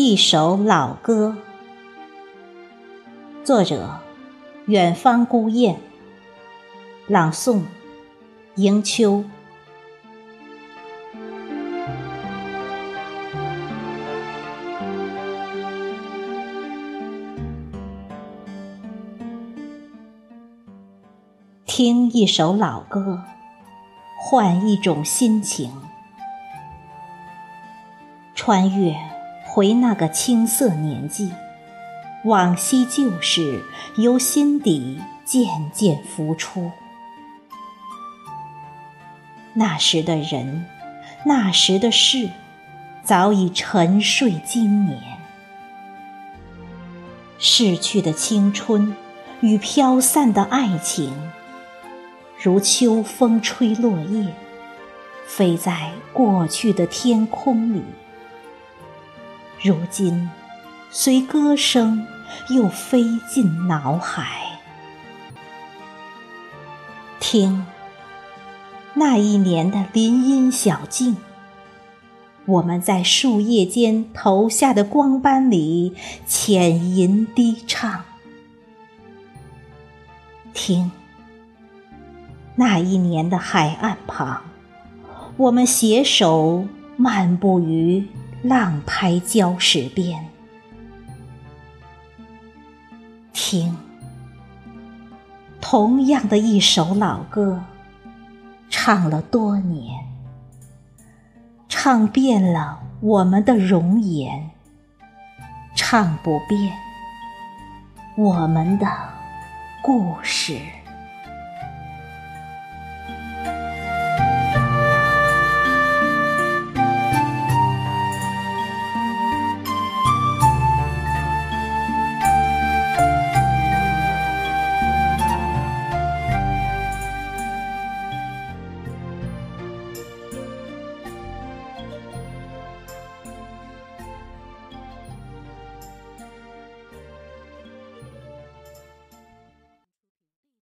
一首老歌，作者：远方孤雁，朗诵：迎秋。听一首老歌，换一种心情，穿越回那个青涩年纪，往昔旧事由心底渐渐浮出。那时的人，那时的事，早已沉睡经年。逝去的青春与飘散的爱情。如秋风吹落叶，飞在过去的天空里。如今，随歌声又飞进脑海。听，那一年的林荫小径，我们在树叶间投下的光斑里浅吟低唱。听。那一年的海岸旁，我们携手漫步于浪拍礁石边，听同样的一首老歌，唱了多年，唱遍了我们的容颜，唱不遍我们的故事。